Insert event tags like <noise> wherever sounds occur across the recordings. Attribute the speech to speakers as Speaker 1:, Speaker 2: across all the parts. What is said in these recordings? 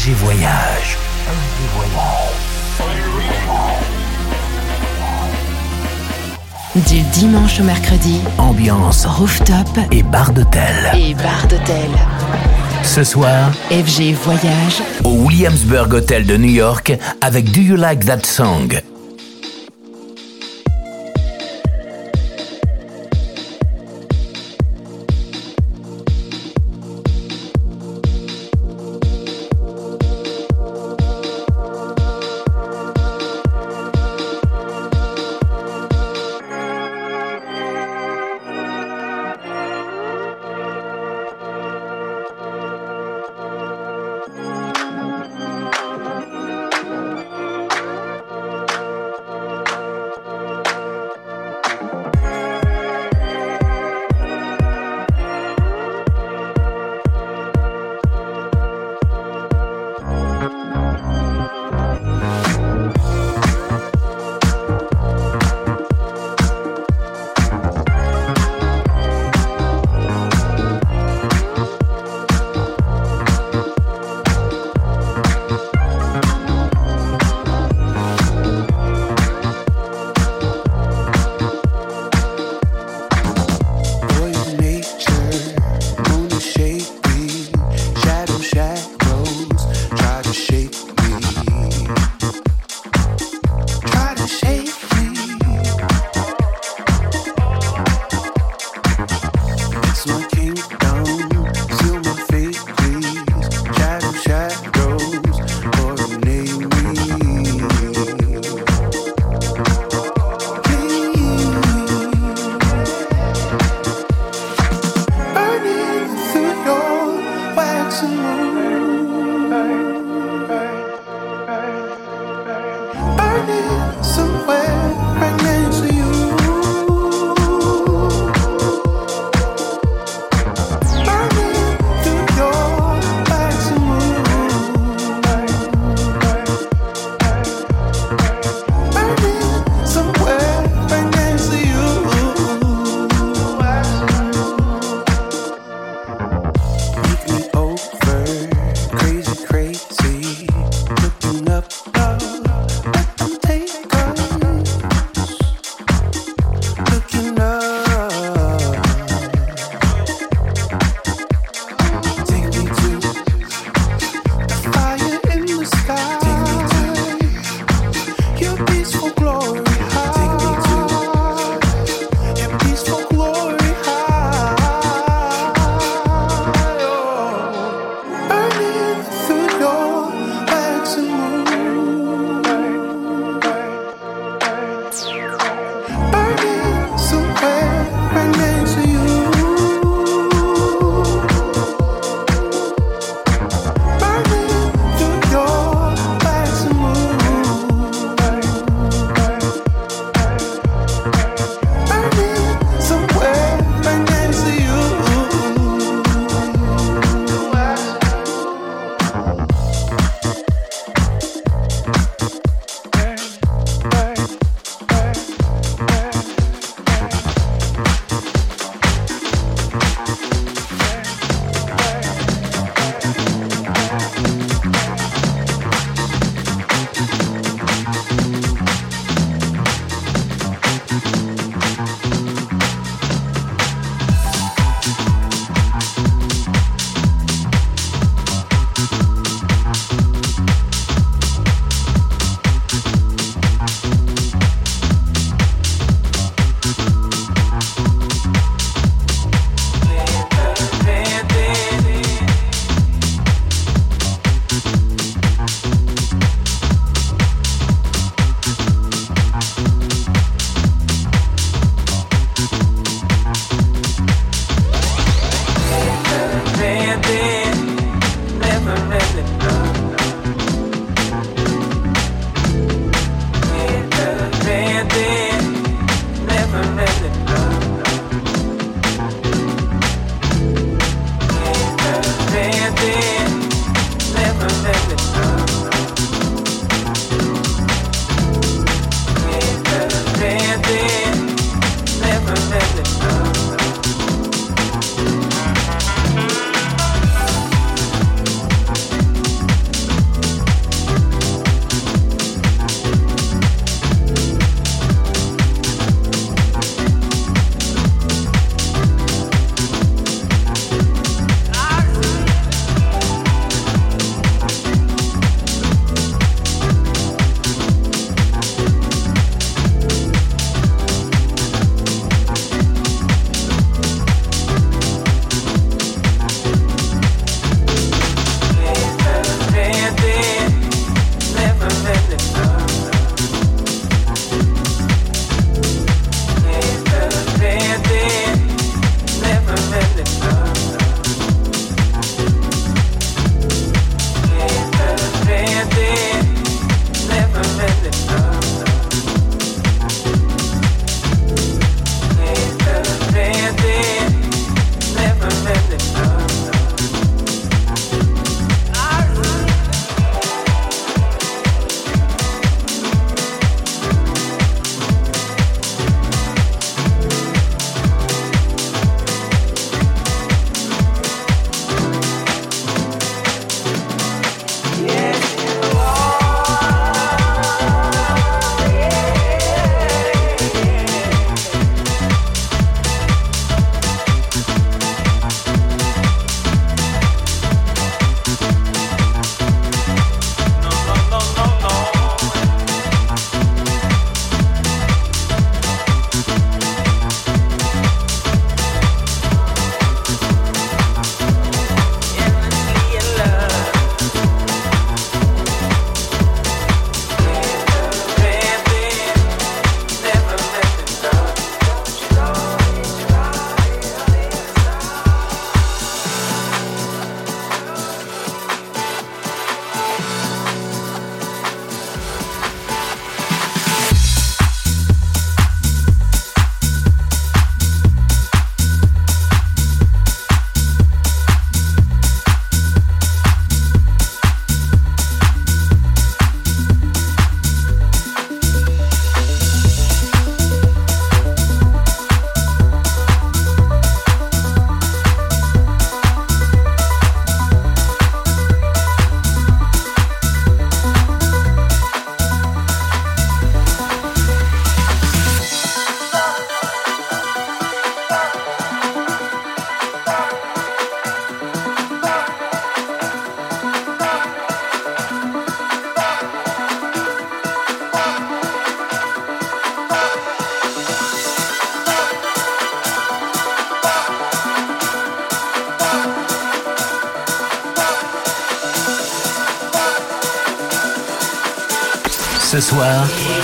Speaker 1: FG Voyage.
Speaker 2: Du dimanche au mercredi,
Speaker 1: Ambiance
Speaker 2: rooftop
Speaker 1: et bar d'hôtel.
Speaker 2: et bar d'hôtel.
Speaker 1: Ce soir,
Speaker 2: FG Voyage,
Speaker 1: au Williamsburg Hotel de New York avec Do You Like That Song?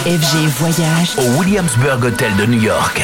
Speaker 3: FG Voyage
Speaker 4: au Williamsburg Hotel de New York.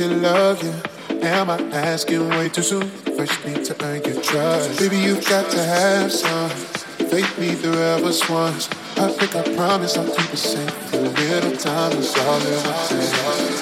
Speaker 5: Should love you. Am I asking way too soon? First need to earn your trust. Baby, you've got to have some. Faith me the rebels once. I think I promise I'll keep it safe. A little time is all it will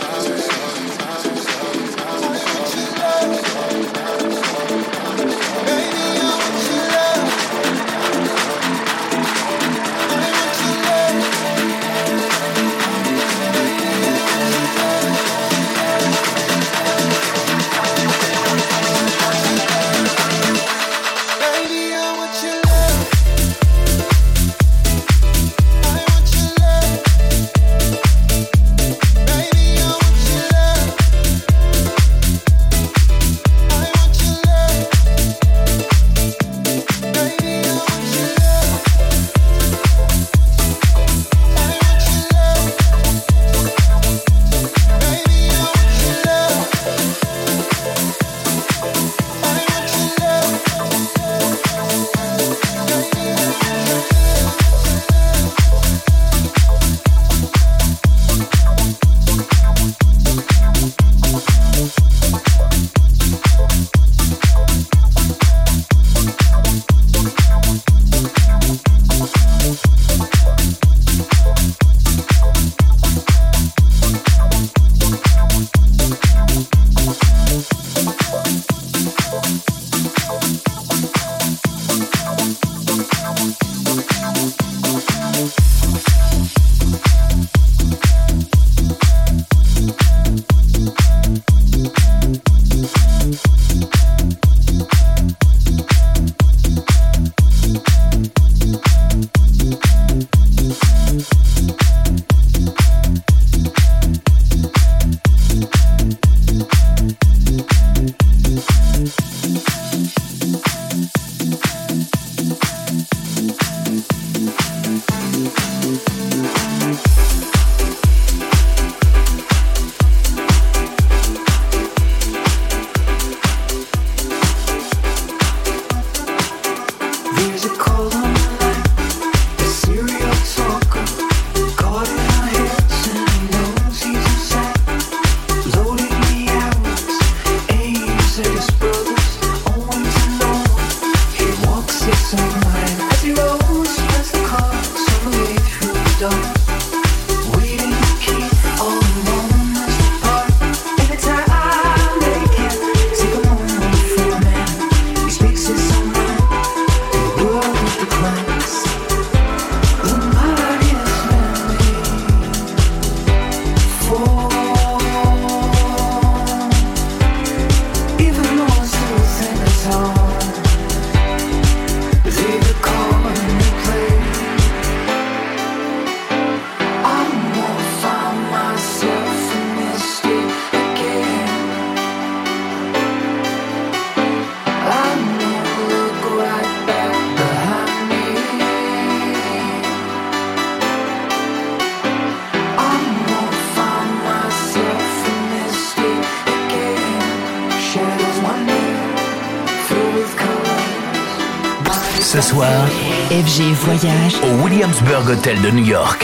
Speaker 4: Hotel de New York.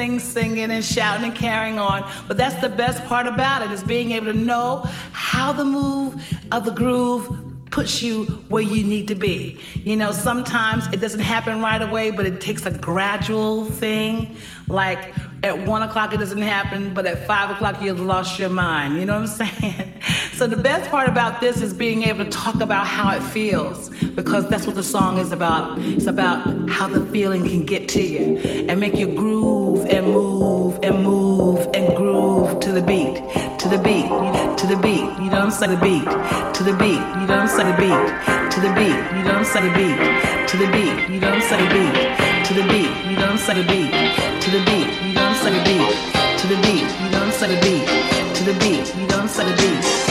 Speaker 6: Dancing, singing, and shouting and carrying on. But that's the best part about it is being able to know how the move of the groove puts you where you need to be. You know, sometimes it doesn't happen right away, but it takes a gradual thing. Like at one o'clock it doesn't happen, but at five o'clock you've lost your mind. You know what I'm <laughs> saying? So the best part about this is being able to talk about how it feels, because that's what the song is about. It's about how the feeling can get to you and make you groove and move and move and groove to the beat, to the beat, to the beat. You I'm saying? The beat, to the beat. You I'm saying? The beat, to the beat. You I'm saying? The beat, to the beat. You I'm saying? The beat, to the beat. You I'm saying? The beat, to the beat. You I'm saying? The beat, to the beat. You I'm saying? The beat, to the beat. You I'm saying? The beat.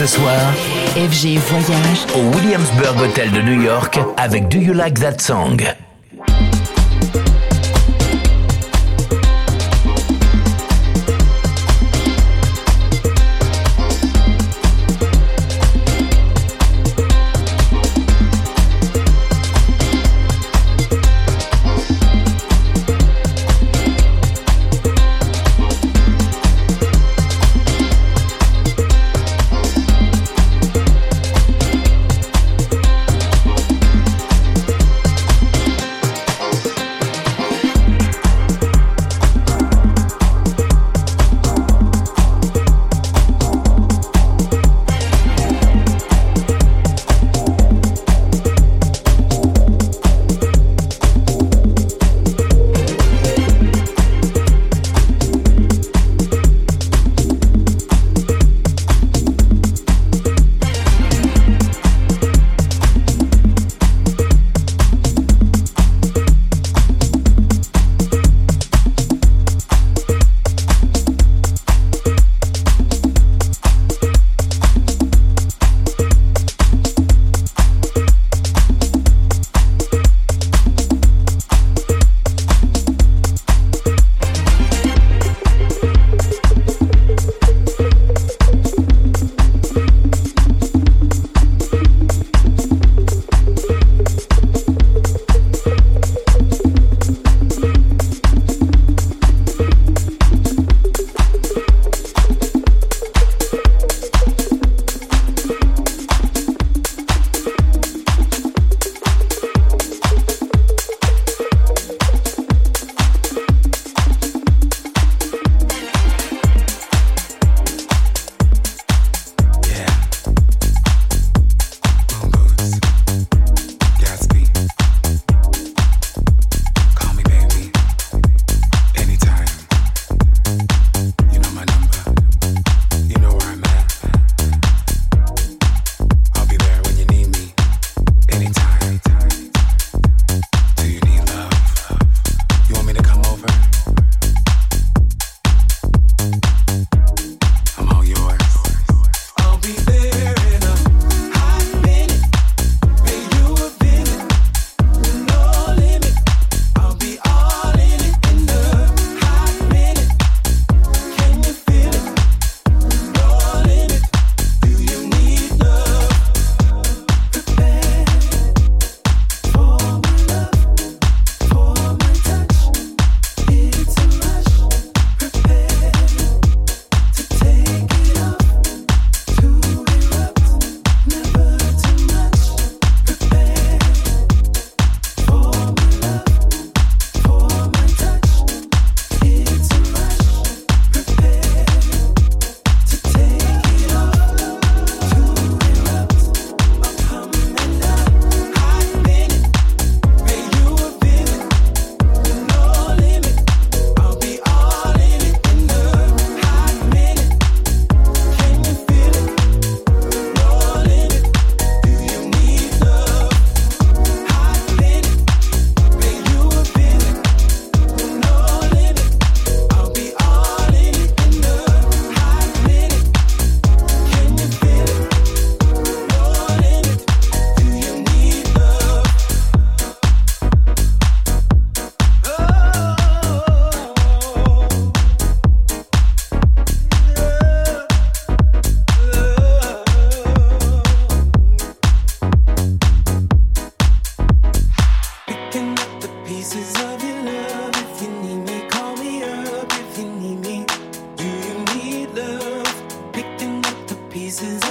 Speaker 7: Ce soir,
Speaker 2: FG Voyage
Speaker 7: au Williamsburg Hotel de New York avec Do You Like That Song?
Speaker 2: reasons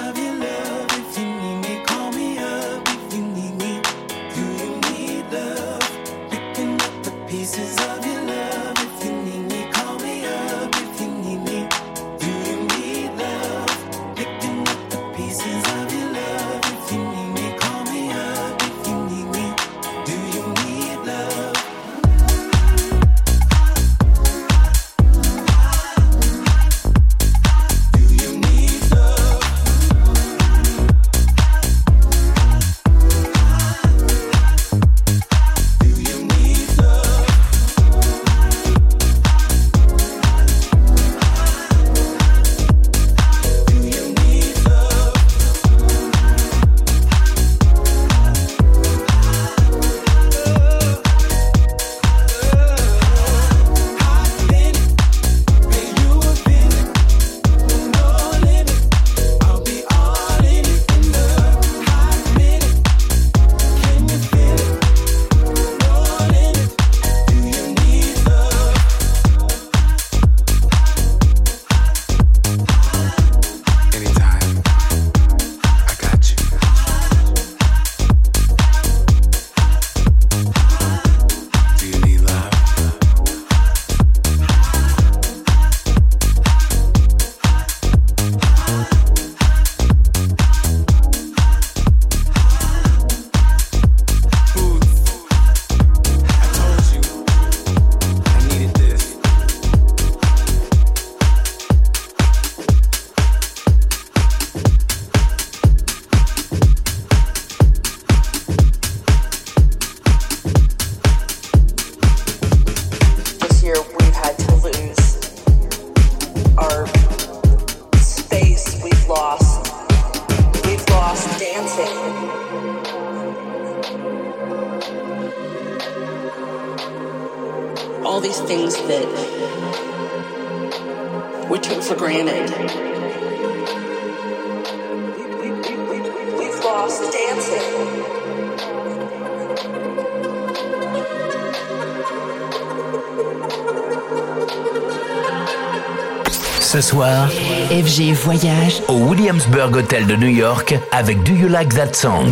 Speaker 2: Voyage.
Speaker 7: Au Williamsburg Hotel de New York avec Do You Like That Song?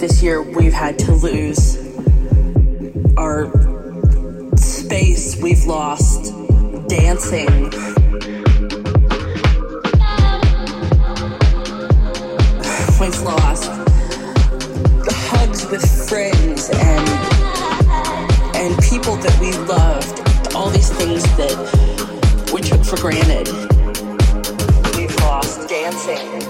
Speaker 7: this year
Speaker 4: we've had to lose, our space we've lost dancing. We've lost the hugs with friends and and people that we loved. All these things that we took for granted. We've lost dancing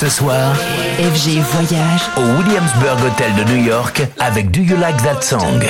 Speaker 4: Ce soir, FG voyage. au Williamsburg Hotel de New York avec Do You Like That Song?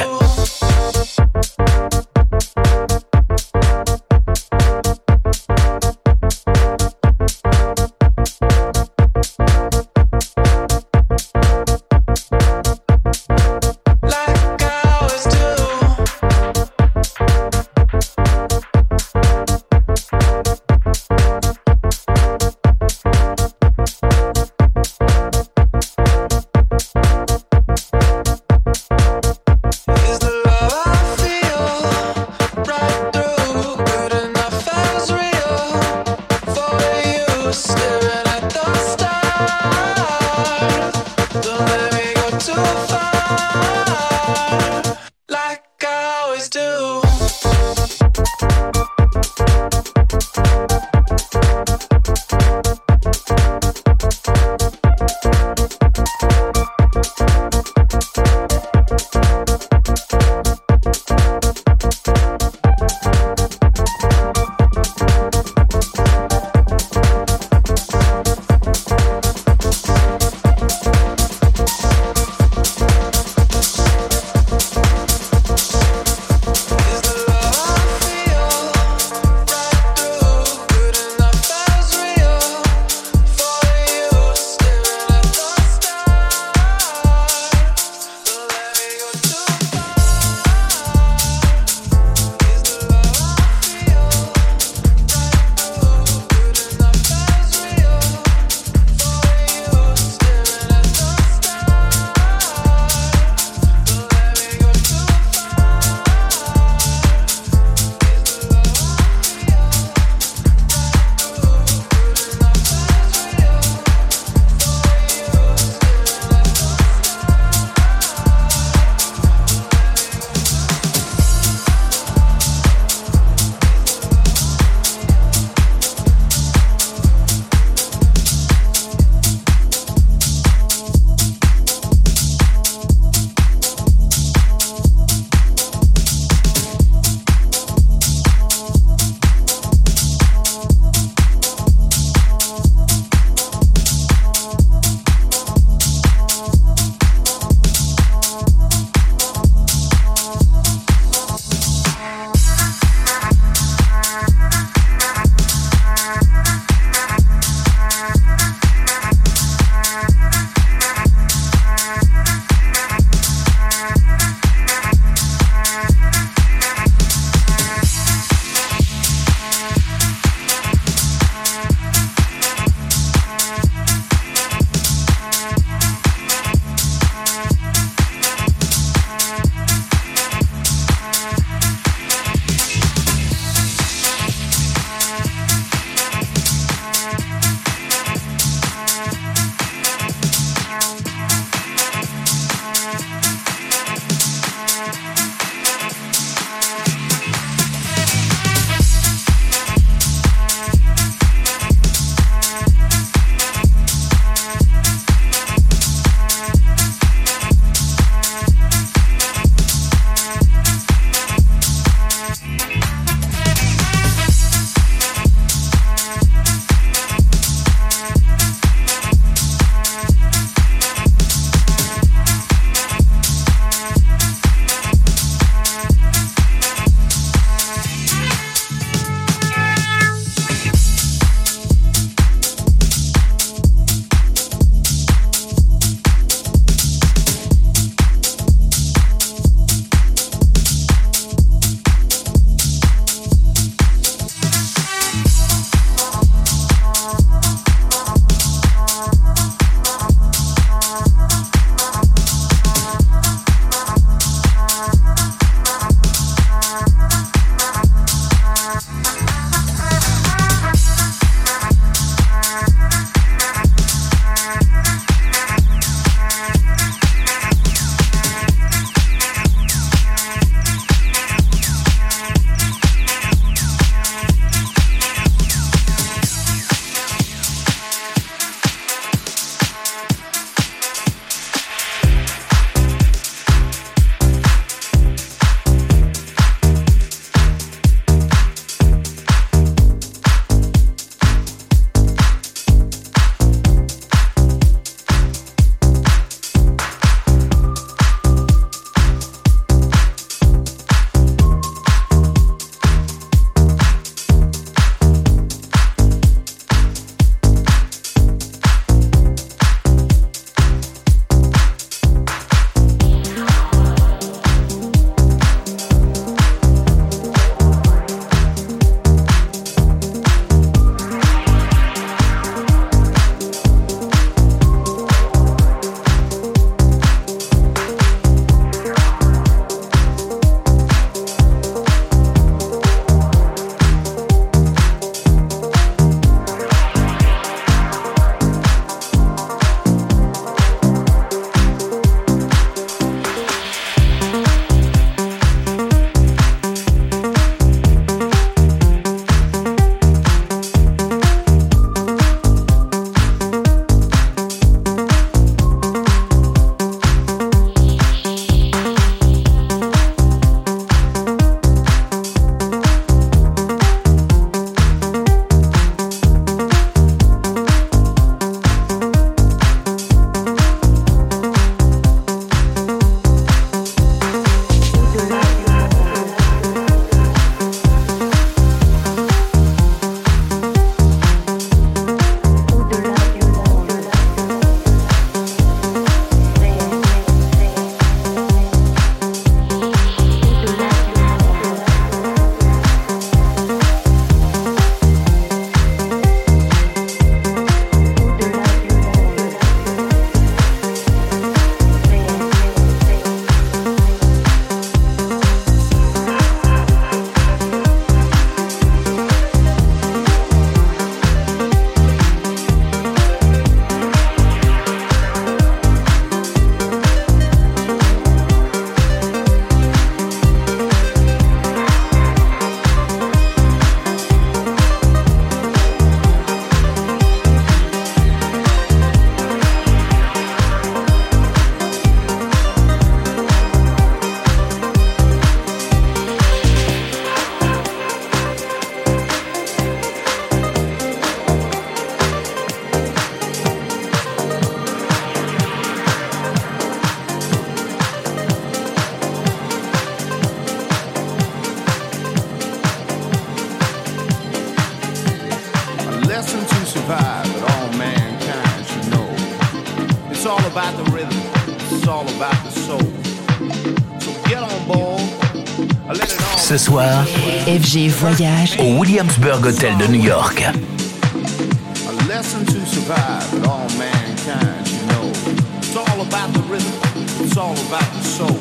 Speaker 4: Léger voyage au Williamsburg Hotel de New York. A lesson to survive all mankind, you know. It's all about the rhythm, it's all about the soul.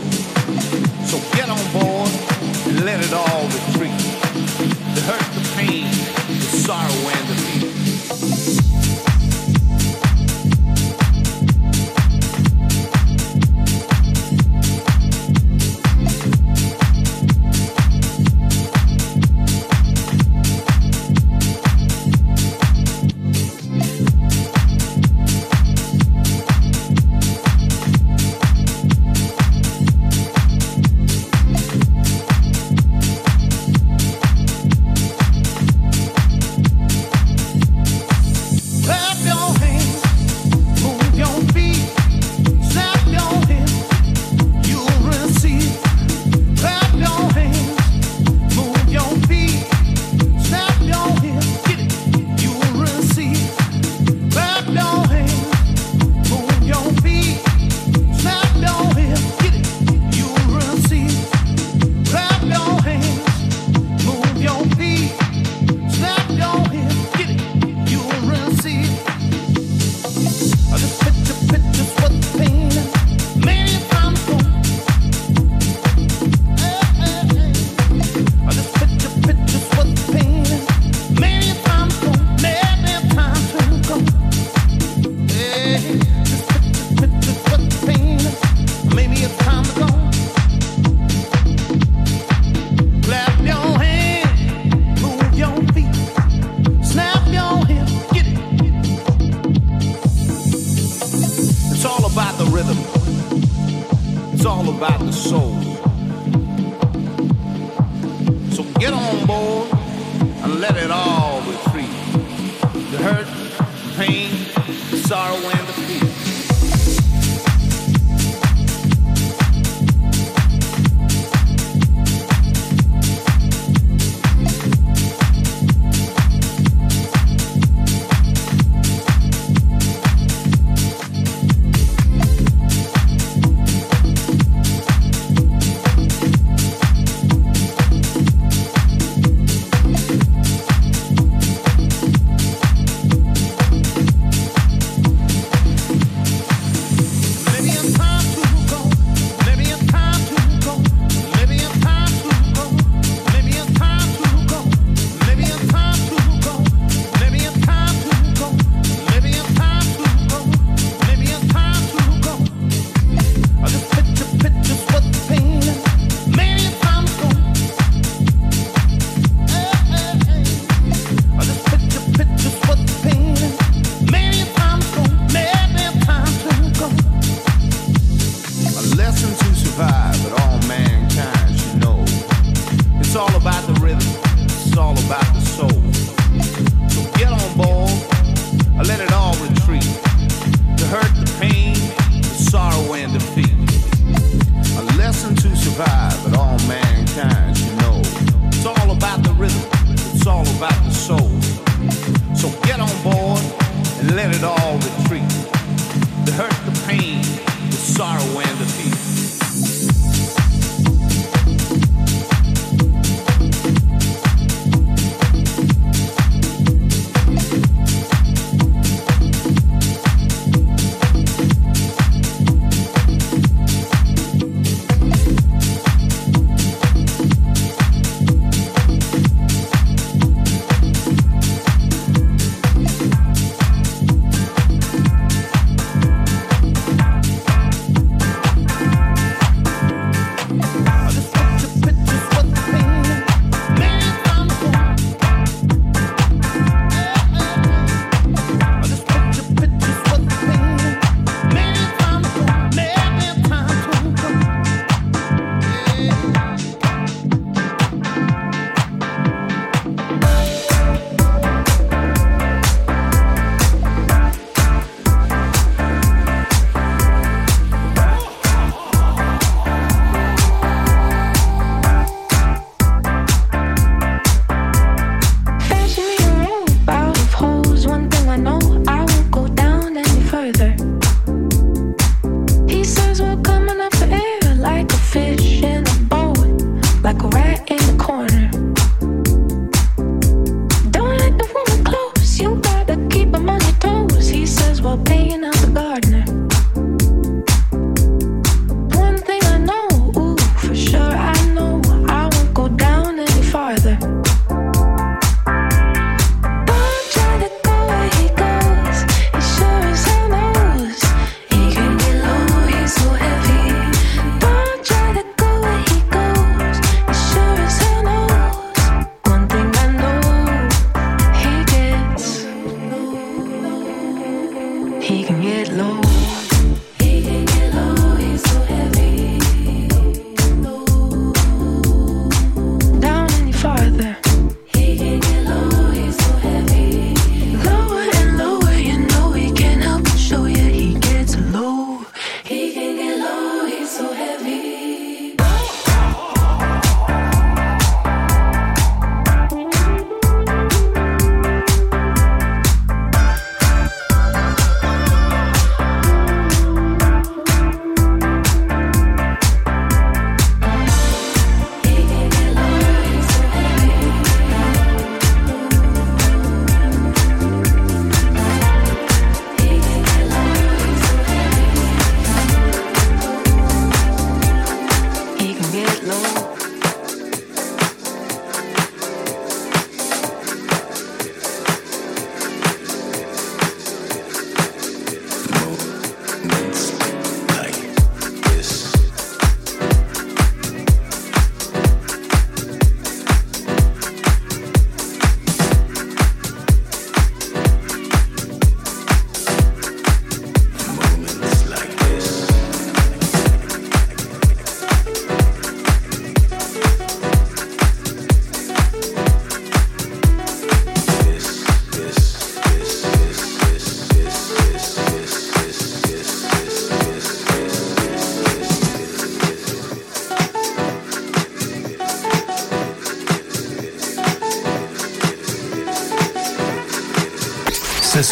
Speaker 4: So get on board and let it all retreat. The hurt, the pain, the sorrow, and the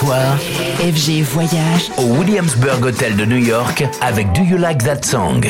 Speaker 2: FG Voyage.
Speaker 1: Au Williamsburg Hotel de New York avec Do You Like That Song?